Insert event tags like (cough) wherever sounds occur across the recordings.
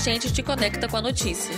A gente te conecta com a notícia.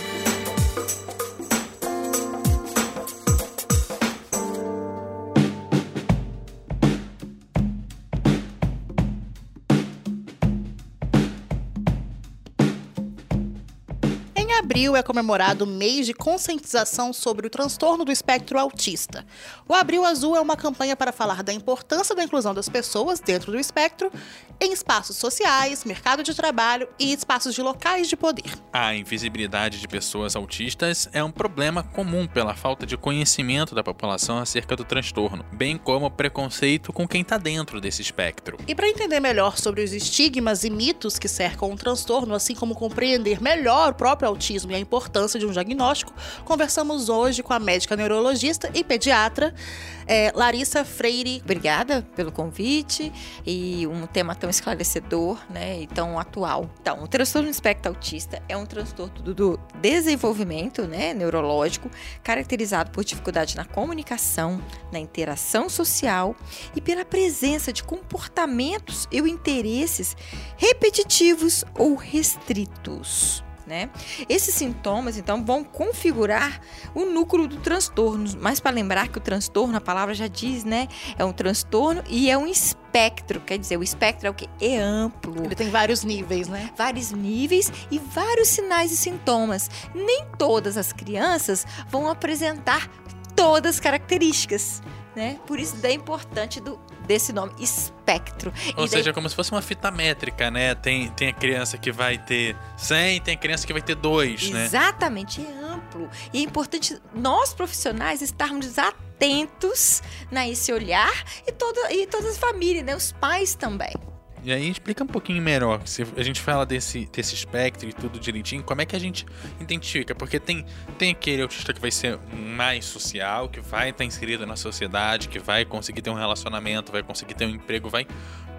Abril é comemorado o mês de conscientização sobre o transtorno do espectro autista. O Abril Azul é uma campanha para falar da importância da inclusão das pessoas dentro do espectro em espaços sociais, mercado de trabalho e espaços de locais de poder. A invisibilidade de pessoas autistas é um problema comum pela falta de conhecimento da população acerca do transtorno, bem como o preconceito com quem está dentro desse espectro. E para entender melhor sobre os estigmas e mitos que cercam o transtorno, assim como compreender melhor o próprio autismo autismo e a importância de um diagnóstico, conversamos hoje com a médica neurologista e pediatra é, Larissa Freire. Obrigada pelo convite e um tema tão esclarecedor né, e tão atual. Então, o transtorno espectro autista é um transtorno do desenvolvimento né, neurológico caracterizado por dificuldade na comunicação, na interação social e pela presença de comportamentos e interesses repetitivos ou restritos né? Esses sintomas, então, vão configurar o núcleo do transtorno. Mas para lembrar que o transtorno, a palavra já diz, né? É um transtorno e é um espectro. Quer dizer, o espectro é o que? É amplo. Ele tem vários níveis, né? Vários níveis e vários sinais e sintomas. Nem todas as crianças vão apresentar todas as características. Né? Por isso é importante do desse nome, espectro. Ou e seja, daí... como se fosse uma fita métrica, né? Tem, tem a criança que vai ter 100, tem a criança que vai ter 2, né? Exatamente, é amplo. E é importante nós profissionais estarmos atentos né, esse olhar e, toda, e todas as famílias, né? Os pais também. E aí explica um pouquinho melhor, se a gente fala desse, desse espectro e tudo direitinho, como é que a gente identifica? Porque tem, tem aquele autista que vai ser mais social, que vai estar inserido na sociedade, que vai conseguir ter um relacionamento, vai conseguir ter um emprego, vai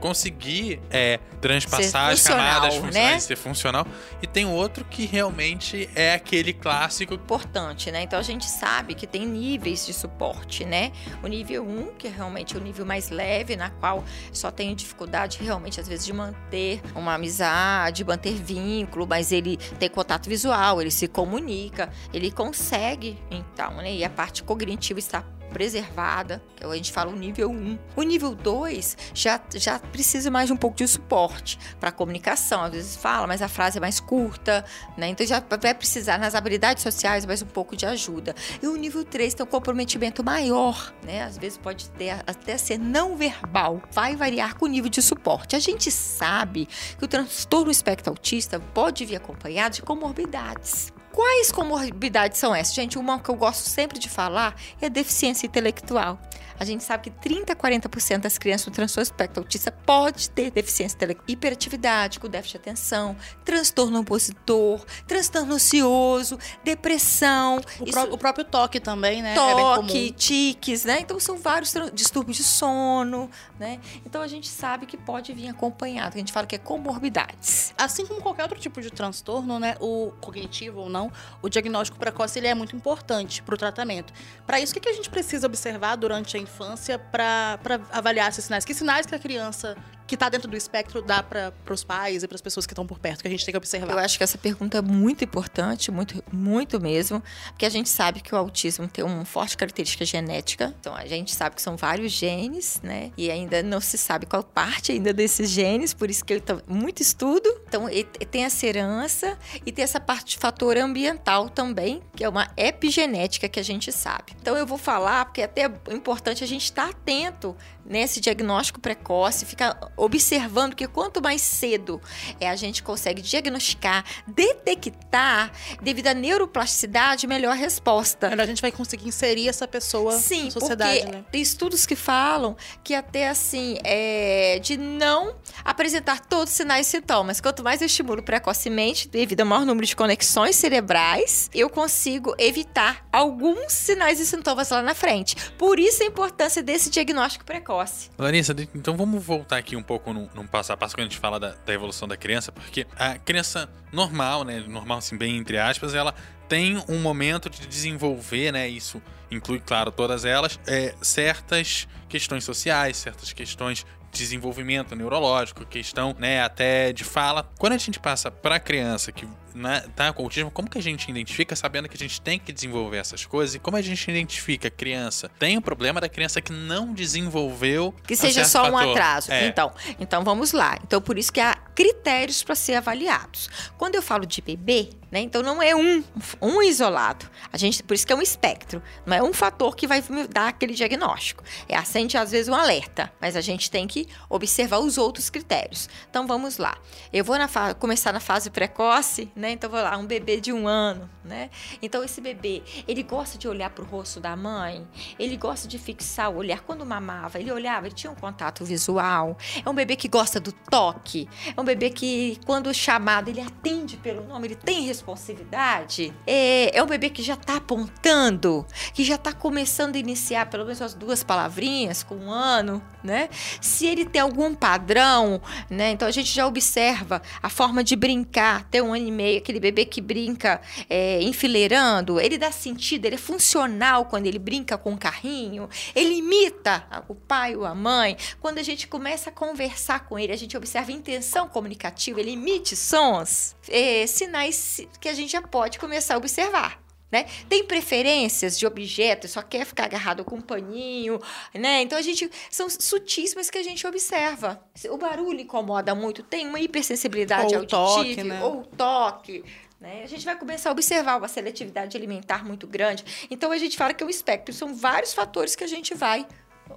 conseguir é, transpassar as camadas funcionais, né? ser funcional. E tem outro que realmente é aquele clássico. Importante, né? Então a gente sabe que tem níveis de suporte, né? O nível 1, que é realmente o nível mais leve, na qual só tem dificuldade realmente, às vezes, de manter uma amizade, manter vínculo, mas ele tem contato visual, ele se comunica, ele consegue, então, né? E a parte cognitiva está preservada, que é a gente fala o nível 1. O nível 2 já, já precisa mais de um pouco de suporte para comunicação. Às vezes fala, mas a frase é mais curta, né? Então já vai precisar nas habilidades sociais mais um pouco de ajuda. E o nível 3 tem um comprometimento maior, né? Às vezes pode ter até ser não verbal. Vai variar com o nível de suporte. A gente sabe que o transtorno espectro autista pode vir acompanhado de comorbidades. Quais comorbidades são essas? Gente, uma que eu gosto sempre de falar é deficiência intelectual. A gente sabe que 30 a 40% das crianças com transtorno espectro autista pode ter deficiência intelectual, hiperatividade, com déficit de atenção, transtorno opositor, transtorno ansioso, depressão. O, isso... o próprio toque também, né? Toque, é tiques, né? Então são vários distúrbios de sono, né? Então a gente sabe que pode vir acompanhado, a gente fala que é comorbidades. Assim como qualquer outro tipo de transtorno, né? O cognitivo ou não, o diagnóstico precoce ele é muito importante para o tratamento. Para isso, o que a gente precisa observar durante a infância para avaliar esses sinais? Que sinais que a criança que está dentro do espectro dá para os pais e para as pessoas que estão por perto, que a gente tem que observar? Eu acho que essa pergunta é muito importante, muito, muito mesmo, porque a gente sabe que o autismo tem uma forte característica genética. Então, a gente sabe que são vários genes, né? E ainda não se sabe qual parte ainda desses genes, por isso que está muito estudo. Então, tem essa herança e tem essa parte de fator ambiental também, que é uma epigenética que a gente sabe. Então, eu vou falar, porque é até importante a gente estar tá atento nesse diagnóstico precoce, ficar observando que quanto mais cedo é, a gente consegue diagnosticar, detectar, devido à neuroplasticidade, melhor a resposta. A gente vai conseguir inserir essa pessoa Sim, na sociedade, porque né? tem estudos que falam que até assim, é, de não apresentar todos os sinais e sintomas. Quanto mais eu estimulo precocemente, devido ao maior número de conexões cerebrais, eu consigo evitar alguns sinais e sintomas lá na frente. Por isso a importância desse diagnóstico precoce. Larissa, então vamos voltar aqui um pouco num, num passo a passo quando a gente fala da, da evolução da criança, porque a criança normal, né, normal assim, bem entre aspas, ela tem um momento de desenvolver, né, isso inclui, claro, todas elas, é, certas questões sociais, certas questões desenvolvimento neurológico, questão, né, até de fala. Quando a gente passa para criança que né, tá com autismo, como que a gente identifica sabendo que a gente tem que desenvolver essas coisas e como a gente identifica criança tem um problema da criança que não desenvolveu que seja um só um fator. atraso. É. Então, então vamos lá. Então por isso que há critérios para ser avaliados. Quando eu falo de bebê, né, então não é um um isolado. A gente por isso que é um espectro, não é um fator que vai me dar aquele diagnóstico. É acende às vezes um alerta, mas a gente tem que observar os outros critérios. Então vamos lá. Eu vou na começar na fase precoce, né? Então vou lá, um bebê de um ano, né? Então esse bebê, ele gosta de olhar para o rosto da mãe, ele gosta de fixar o olhar quando mamava, ele olhava, ele tinha um contato visual. É um bebê que gosta do toque, é um bebê que quando chamado ele atende pelo nome, ele tem responsividade. É, é um bebê que já está apontando, que já está começando a iniciar pelo menos as duas palavrinhas com um ano, né? Se ele tem algum padrão, né? Então a gente já observa a forma de brincar, ter um ano e meio, aquele bebê que brinca é, enfileirando, ele dá sentido, ele é funcional quando ele brinca com o carrinho, ele imita o pai ou a mãe. Quando a gente começa a conversar com ele, a gente observa intenção comunicativa, ele emite sons, é, sinais que a gente já pode começar a observar. Né? Tem preferências de objetos, só quer ficar agarrado com um paninho, né? Então a gente são sutis, mas que a gente observa. O barulho incomoda muito, tem uma hipersensibilidade Ou auditiva, toque, né? ou toque. Né? A gente vai começar a observar uma seletividade alimentar muito grande. Então a gente fala que é um espectro, são vários fatores que a gente vai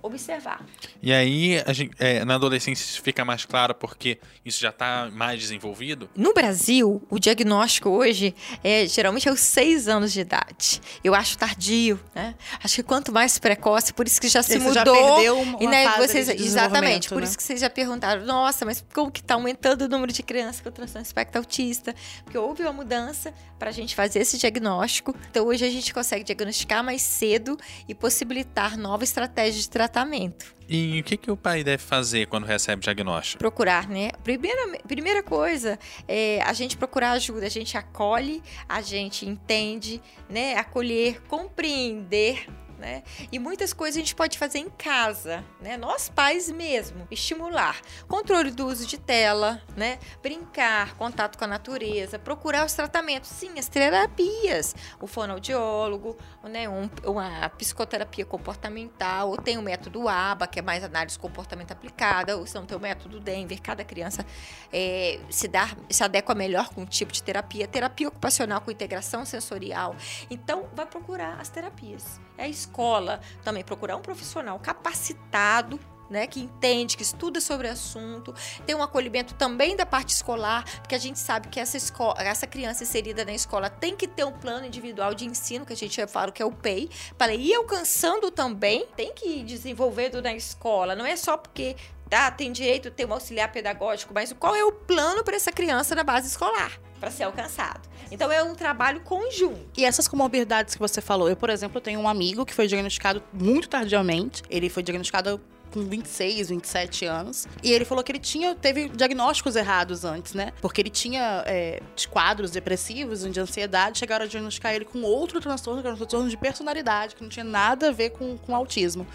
observar. E aí, a gente, é, na adolescência isso fica mais claro porque isso já está mais desenvolvido. No Brasil, o diagnóstico hoje é geralmente aos seis anos de idade. Eu acho tardio, né? Acho que quanto mais precoce, por isso que já se já mudou. perdeu uma e né, fase vocês, de exatamente, por né? isso que vocês já perguntaram, nossa, mas como que tá aumentando o número de crianças com transtorno espectro autista? Porque houve uma mudança para a gente fazer esse diagnóstico. Então hoje a gente consegue diagnosticar mais cedo e possibilitar novas estratégias de tratamento. E o que, que o pai deve fazer quando recebe o diagnóstico? procurar, né? Primeira, primeira coisa é a gente procurar ajuda, a gente acolhe, a gente entende, né? Acolher, compreender. Né? E muitas coisas a gente pode fazer em casa, né? Nós pais mesmo, estimular controle do uso de tela, né? Brincar, contato com a natureza, procurar os tratamentos, sim, as terapias, o fonoaudiólogo, né? Um, uma psicoterapia comportamental, ou tem o método ABA, que é mais análise comportamento aplicada, ou se não tem o método Denver, cada criança é, se, dá, se adequa melhor com um tipo de terapia, terapia ocupacional com integração sensorial. Então, vai procurar as terapias. É a escola também procurar um profissional capacitado né, que entende, que estuda sobre o assunto, tem um acolhimento também da parte escolar, porque a gente sabe que essa, escola, essa criança inserida na escola tem que ter um plano individual de ensino, que a gente fala que é o PEI, para ir alcançando também, tem que ir desenvolvendo na escola, não é só porque tá, tem direito a ter um auxiliar pedagógico, mas qual é o plano para essa criança na base escolar? Para ser alcançado. Então é um trabalho conjunto. E essas comorbidades que você falou, eu, por exemplo, tenho um amigo que foi diagnosticado muito tardiamente. Ele foi diagnosticado com 26, 27 anos. E ele falou que ele tinha, teve diagnósticos errados antes, né? Porque ele tinha é, quadros depressivos, de ansiedade, chegaram a diagnosticar ele com outro transtorno, que era um transtorno de personalidade, que não tinha nada a ver com, com autismo.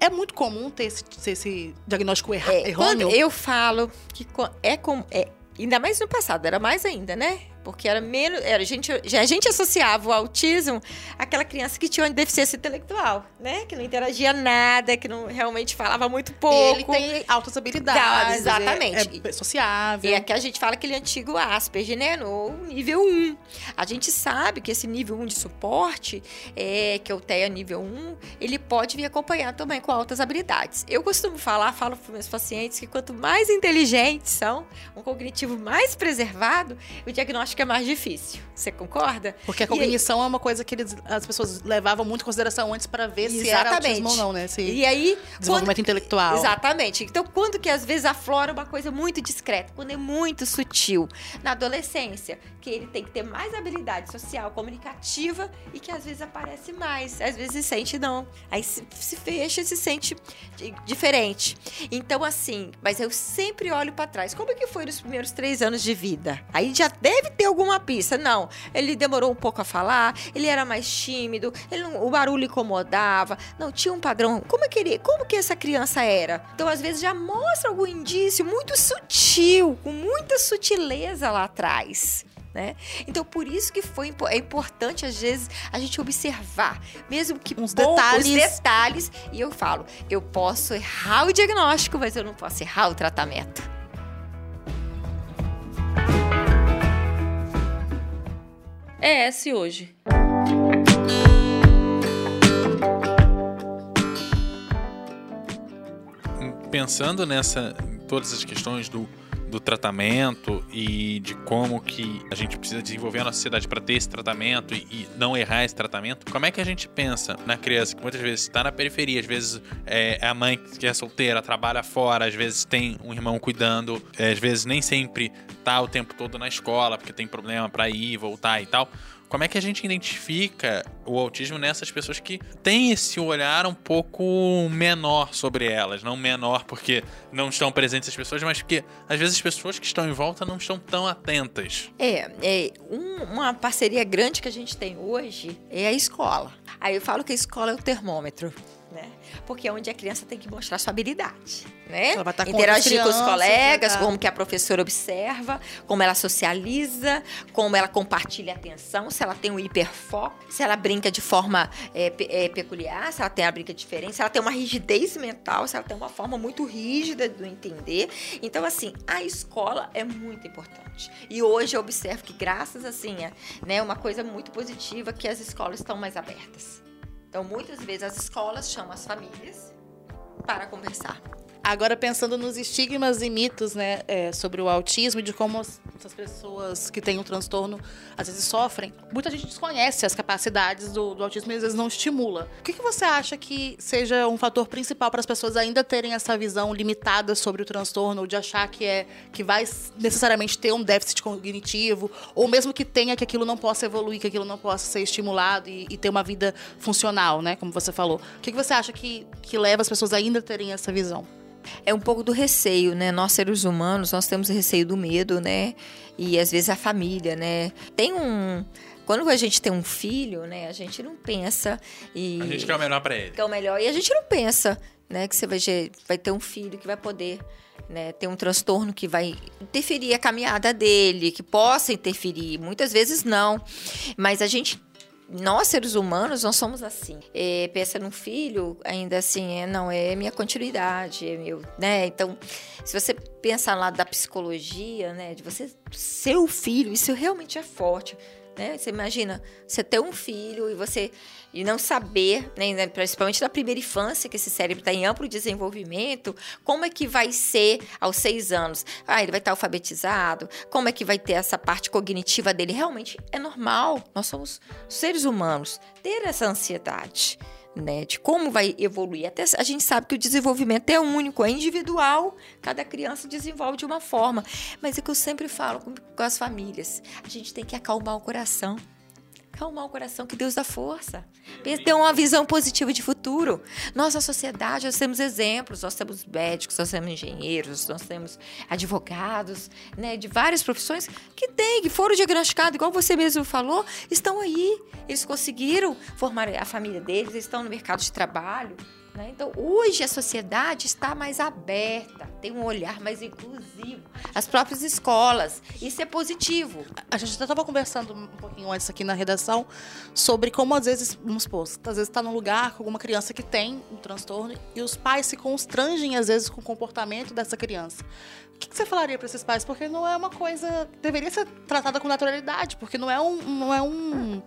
É muito comum ter esse, ter esse diagnóstico erra, É, errôneo. quando eu falo que é com. É, ainda mais no passado, era mais ainda, né? Porque era menos. Era, a, gente, a gente associava o autismo àquela criança que tinha uma deficiência intelectual, né? Que não interagia nada, que não realmente falava muito pouco. Ele tem altas habilidades. exatamente. É, é sociável. E aqui a gente fala aquele antigo Asperger, né? No nível 1. A gente sabe que esse nível 1 de suporte, é, que é o TEA nível 1, ele pode vir acompanhado também com altas habilidades. Eu costumo falar, falo para meus pacientes que quanto mais inteligentes são, um cognitivo mais preservado, o diagnóstico é mais difícil. Você concorda? Porque a E aí- cognição é uma coisa que eles- as pessoas levavam muito em consideração antes para ver se era Exatamente. autismo ou não, né? Se E aí, desenvolvimento intelectual. Exatamente. Então, quando que às vezes aflora uma coisa muito discreta, quando é muito sutil. Na adolescência, que ele tem que ter mais habilidade social, comunicativa e que às vezes aparece mais. Às vezes se sente não. Aí se, se fecha e se sente di- diferente. Então, assim, mas eu sempre olho pra trás. Como é que foi nos primeiros três anos de vida? Aí já deve ter alguma pista. Não, ele demorou um pouco a falar, ele era mais tímido, não- o barulho incomodava, não tinha um padrão. Como é que ele, como que essa criança era? Então, às vezes já mostra algum indício muito sutil, com muita sutileza lá atrás. Né? Então, por isso que foi, é importante, às vezes, a gente observar, mesmo que Uns detalhes. detalhes. E eu falo, eu posso errar o diagnóstico, mas eu não posso errar o tratamento. ES hoje. pensando nessa todas as questões do, do tratamento e de como que a gente precisa desenvolver a nossa sociedade para ter esse tratamento e, e não errar esse tratamento, como é que a gente pensa na criança que muitas vezes está na periferia, às vezes é, é a mãe que é solteira, trabalha fora, às vezes tem um irmão cuidando, é, às vezes nem sempre tá o tempo todo na escola porque tem problema para ir, voltar e tal. Como é que a gente identifica o autismo nessas pessoas que têm esse olhar um pouco menor sobre elas? Não menor porque não estão presentes as pessoas, mas porque às vezes as pessoas que estão em volta não estão tão atentas. É, é um- uma parceria grande que a gente tem hoje é a escola. Aí eu falo que a escola é o termômetro, né? Porque é onde a criança tem que mostrar sua habilidade, né? Ela vai estar com Interagir com os colegas, tá- como que a professora observa, como ela socializa, como ela compartilha atenção, se ela tem um hiperfoco, se ela brinca de forma é, é, peculiar, se ela tem a brinca diferente, se ela tem uma rigidez mental, se ela tem uma forma muito rígida do entender. Então, assim, a escola é muito importante. E hoje eu observo que, graças assim, é né, uma coisa muito positiva que as escolas estão mais abertas. Então, muitas vezes as escolas chamam as famílias para conversar. Agora, pensando nos estigmas e mitos, né, é, sobre o autismo e de como as- essas pessoas que têm o transtorno às vezes sofrem, muita gente desconhece as capacidades do, do autismo e às vezes não estimula. O que, que você acha que seja um fator principal para as pessoas ainda terem essa visão limitada sobre o transtorno, ou de achar que é que vai necessariamente ter um déficit cognitivo, ou mesmo que tenha que aquilo não possa evoluir, que aquilo não possa ser estimulado e, e ter uma vida funcional, né, como você falou. O que, que você acha que, que leva as pessoas ainda a terem essa visão? É um pouco do receio, né? Nós seres humanos, nós temos receio do medo, né? E às vezes a família, né? Tem um quando a gente tem um filho, né, a gente não pensa e A gente quer o melhor para ele. que é o melhor. E a gente não pensa, né, que você vai, vai ter um filho que vai poder né, ter um transtorno que vai interferir a caminhada dele, que possa interferir. Muitas vezes não. Mas a gente. Nós, seres humanos, nós somos assim. É, pensa no filho, ainda assim, é, não, é minha continuidade, é meu, né? Então, se você pensar lá da psicologia, né, de você ser o filho, isso realmente é forte. Né? Você imagina, você ter um filho e você e não saber, né, principalmente na primeira infância, que esse cérebro está em amplo desenvolvimento, como é que vai ser aos seis anos? Ah, ele vai estar alfabetizado? Como é que vai ter essa parte cognitiva dele? Realmente é normal, nós somos seres humanos, ter essa ansiedade. Né, de como vai evoluir. Até a gente sabe que o desenvolvimento é único, é individual, cada criança desenvolve de uma forma. Mas é que eu sempre falo com, com as famílias: a gente tem que acalmar o coração. Acalmar o coração, que Deus dá força. Ter uma visão positiva de futuro. Nós, na sociedade, nós temos exemplos. Nós temos médicos, nós temos engenheiros, nós temos advogados, né, de várias profissões que têm, que foram diagnosticados, igual você mesmo falou, estão aí. Eles conseguiram formar a família deles, estão no mercado de trabalho. Né? Então, hoje a sociedade está mais aberta, tem um olhar mais inclusivo. As próprias escolas, isso é positivo. A gente até estava conversando um pouquinho antes aqui na redação sobre como às vezes, vamos supor, às vezes está num lugar com alguma criança que tem um transtorno e os pais se constrangem às vezes com o comportamento dessa criança. O que, que você falaria para esses pais? Porque não é uma coisa. deveria ser tratada com naturalidade, porque não é um, não é um,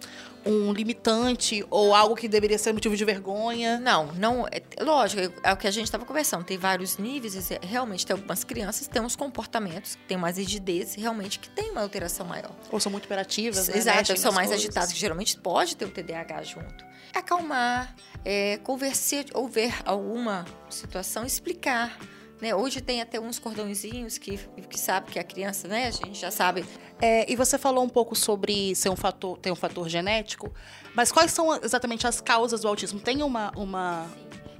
um limitante ou algo que deveria ser motivo de vergonha. Não, não. É, lógico, é o que a gente estava conversando. Tem vários níveis. Realmente, tem algumas crianças que têm uns comportamentos, que têm mais rigidez, realmente que tem uma alteração maior. Ou são muito operativas, né? Exato, Mexem são mais coisas. agitados, que geralmente pode ter o TDAH junto. Acalmar, é, conversar, ou ver alguma situação, explicar. Né? Hoje tem até uns cordãozinhos que, que sabe que a criança, né? A gente já sabe. É, e você falou um pouco sobre ser um fator, ter um fator genético, mas quais são exatamente as causas do autismo? Tem uma, uma,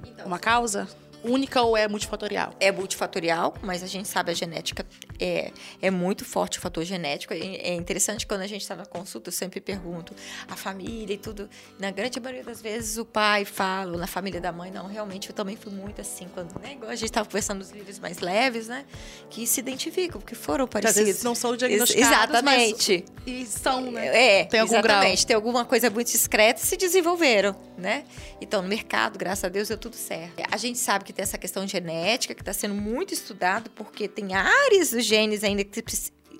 Então, uma causa única ou é multifatorial? é multifatorial, mas a gente sabe a genética É, é muito forte o fator genético. É, é interessante quando a gente está na consulta, eu sempre pergunto a família e tudo. Na grande maioria das vezes o pai fala, na família da mãe, não, realmente eu também fui muito assim, quando, né, igual a gente estava conversando nos livros mais leves, né? Que se identificam, porque foram parecidos. Às vezes não são diagnosticados, Exatamente. E são, né? É, Tem algum exatamente. grau. Tem alguma coisa muito discreta e se desenvolveram, né? Então, no mercado, graças a Deus, deu tudo certo. A gente sabe que tem essa questão genética que está sendo muito estudado, porque tem áreas dos genes ainda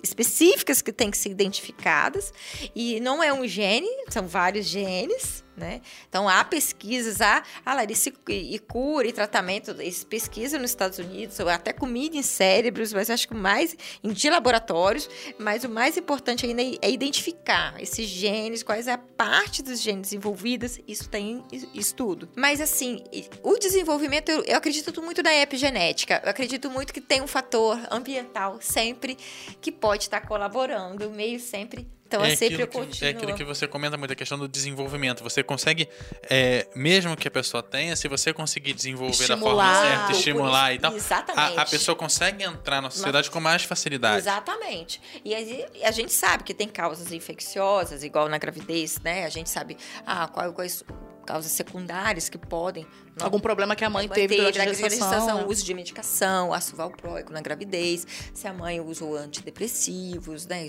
específicas que têm que ser identificadas. E não é um gene, são vários genes, né? Então há pesquisas, há, ah, Larissa, e, e cura e tratamento, eles pesquisam nos Estados Unidos, até comida em cérebros, mas acho que mais em de laboratórios, mas o mais importante ainda é é identificar esses genes, quais é a parte dos genes envolvidas, isso tem es- estudo. Mas assim, o desenvolvimento, eu, eu acredito muito na epigenética, eu acredito muito que tem um fator ambiental sempre que pode estar colaborando, meio sempre. Então é, sempre eu aquilo que, continuo. é aquilo que você comenta muito, a questão do desenvolvimento. Você consegue, é, mesmo que a pessoa tenha, se você conseguir desenvolver da forma Estimular. certa, estimular e tal, Exatamente. a, a pessoa consegue entrar na sociedade com mais facilidade. Exatamente. E aí, a gente sabe que tem causas infecciosas, igual na gravidez, né? A gente sabe ah, qual- quais causas secundárias que podem. não- Algum problema que a mãe teve durante a na gestação. né? uso de medicação, ácido valproico na gravidez, se a mãe usou antidepressivos, né?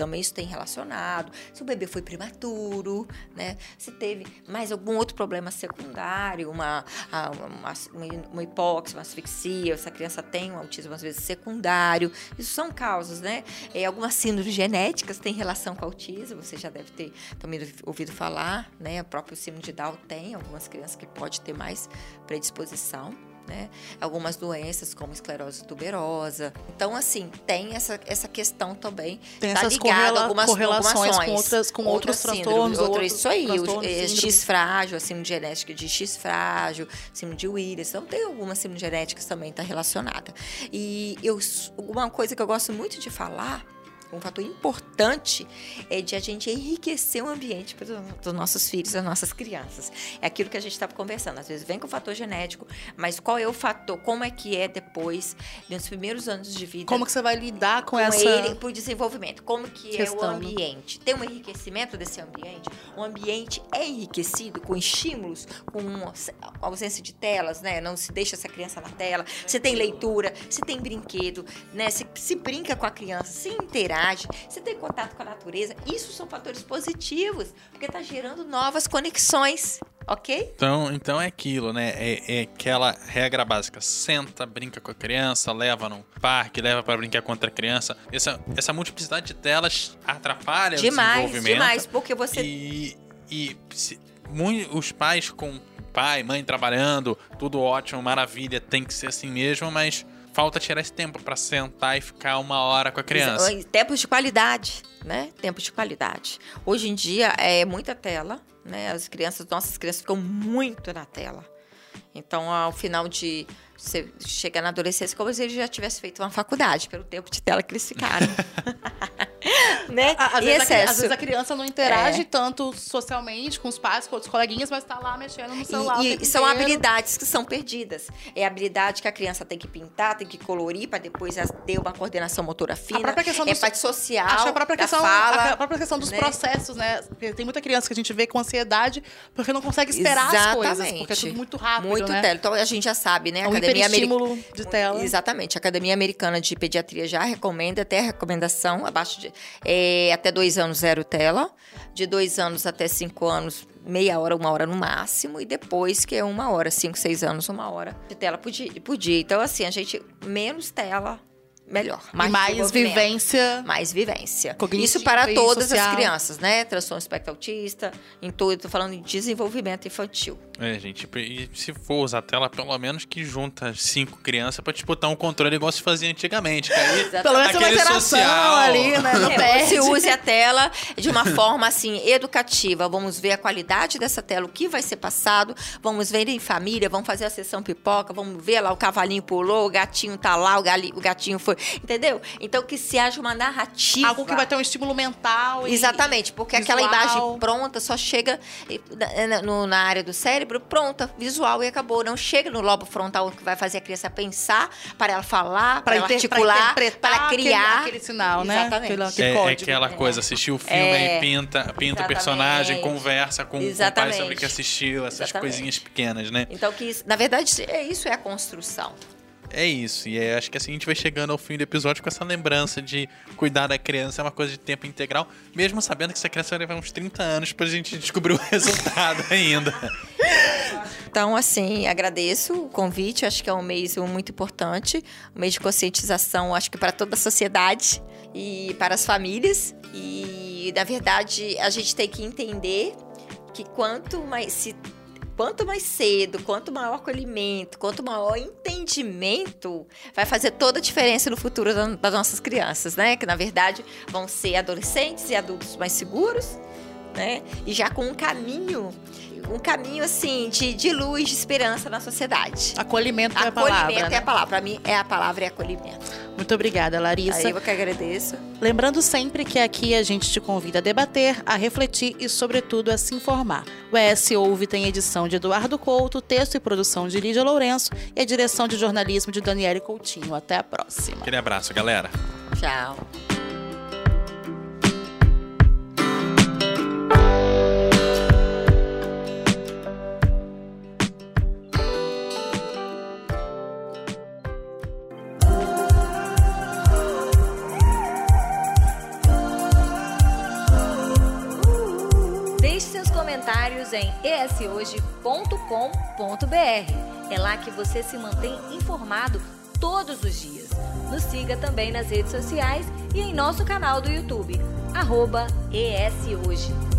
Também isso tem relacionado. Se o bebê foi prematuro, né? Se teve mais algum outro problema secundário, uma, uma, uma, hipóxia, uma asfixia, essa criança tem um autismo às vezes secundário. Isso são causas, né? É, algumas síndromes genéticas têm relação com autismo, você já deve ter também ouvido falar, né? O próprio síndrome de Down tem algumas crianças que pode ter mais predisposição. Né? Algumas doenças como esclerose tuberosa. Então, assim, tem essa, essa questão também. Tem tá essas correla- algumas, correlações algumas com outras- com outros síndromes, transtornos, outras- outros isso aí, o, transtornos, é. X frágil, a síndrome genética de X frágil, síndrome de Williams. Então, tem algumas síndromes genéticas também tá relacionada. E eu, uma coisa que eu gosto muito de falar um fator importante é de a gente enriquecer o ambiente para os nossos filhos, das nossas crianças. É aquilo que a gente estava conversando. Às vezes vem com o fator genético, mas qual é o fator? Como é que é depois, nos primeiros anos de vida? Como que você vai lidar com, com essa... ele para o desenvolvimento. Como que é o né? ambiente? Tem um enriquecimento desse ambiente? O ambiente é enriquecido com estímulos, com ausência de telas, né? Não se deixa essa criança na tela. Você tem leitura, você tem brinquedo, né? Se, se brinca com a criança, se interage, você tem contato com a natureza. Isso são fatores positivos, porque está gerando novas conexões, ok? Então, então é aquilo, né? É, é aquela regra básica. Senta, brinca com a criança, leva no parque, leva para brincar com outra criança. Essa, essa multiplicidade de telas atrapalha o Demais, desenvolvimento. demais, porque você E, e se- mui- os pais com pai, mãe trabalhando, tudo ótimo, maravilha, tem que ser assim mesmo, mas falta tirar esse tempo para sentar e ficar uma hora com a criança. Exa- Tempos de qualidade, né? Tempos de qualidade. Hoje em dia é muita tela, né? As crianças, nossas crianças ficam muito na tela. Então, ao final de você chegar na adolescência, como se ele já tivesse feito uma faculdade, pelo tempo de tela que eles ficaram. (laughs) (laughs) né? Às vezes, a, cri- às excesso. vezes a criança não interage É. tanto socialmente com os pais, com outros coleguinhas, mas tá lá mexendo no celular. E, e são habilidades que são perdidas. É a habilidade que a criança tem que pintar, tem que colorir, para depois ter uma coordenação motora fina. própria questão é dos- parte social, Acho a própria questão, fala. a própria questão dos né? processos, né? Porque tem muita criança que a gente vê com ansiedade porque não consegue esperar as coisas. Exatamente. Porque é tudo muito rápido, Muito né? tela. Então a gente já sabe, né? É A um Academia Americana. de tela. Exatamente. A Academia Americana de Pediatria já recomenda, até a recomendação, abaixo de. É, até dois anos, zero tela. De dois anos até cinco anos, meia hora, uma hora no máximo. E depois, que é uma hora, cinco, seis anos, uma hora de tela por dia. por dia. Então, assim, a gente. Menos tela, melhor. mais desenvolvimento. vivência. Mais vivência. Isso para todas social. as crianças, né? Transtorno espectro autista, em tudo. Estou falando de desenvolvimento infantil. É, gente, e se for usar tela, pelo menos que junta cinco crianças pra disputar um controle igual se fazia antigamente. Que aí Pelo menos uma social. ali, né? Não É, você use a tela de uma forma assim educativa. Vamos ver a qualidade dessa tela, o que vai ser passado. Vamos ver em família, vamos fazer a sessão pipoca, vamos ver lá o cavalinho pulou, o gatinho tá lá, o, gali- o gatinho foi, entendeu? Então que se haja uma narrativa. Algo que vai ter um estímulo mental. e- Exatamente, porque aquela visual. imagem pronta só chega eh, na área do cérebro cérebro, pronta, visual e acabou. Não chega no lobo frontal que vai fazer a criança pensar, para ela falar, para ela inter- articular, para criar. aquele, aquele sinal, né? Exatamente. Aquele, aquele É, é aquela coisa, assistir o filme É, e pinta, pinta o personagem, conversa com, com o pai sobre o que assistiu, essas Exatamente. coisinhas pequenas, né? Então, que isso- na verdade, é isso é a construção. É isso, e é, acho que assim a gente vai chegando ao fim do episódio com essa lembrança de cuidar da criança é uma coisa de tempo integral, mesmo sabendo que essa criança vai levar uns 30 anos pra gente descobrir o (laughs) resultado ainda. Então, assim, agradeço o convite. Acho que é um mês muito importante, um mês de conscientização, acho que para toda a sociedade e para as famílias. E, na verdade, a gente tem que entender que quanto mais se quanto mais cedo, quanto maior acolhimento, quanto maior entendimento, vai fazer toda a diferença no futuro da- das nossas crianças, né? Que na verdade vão ser adolescentes e adultos mais seguros, né? E já com um caminho, um caminho assim de, de luz, de esperança na sociedade. Acolhimento é a acolhimento palavra. é né? a palavra. Para mim é a palavra é acolhimento. Muito obrigada, Larissa. Aí eu que agradeço. Lembrando sempre que aqui a gente te convida a debater, a refletir e, sobretudo, a se informar. O ES Ouve tem edição de Eduardo Couto, texto e produção de Lídia Lourenço e a direção de jornalismo de Daniele Coutinho. Até a próxima. Aquele abraço, galera. Tchau. Em eshoje.com.br. É lá que você se mantém informado todos os dias. Nos siga também nas redes sociais e em nosso canal do YouTube, arroba ESHoje.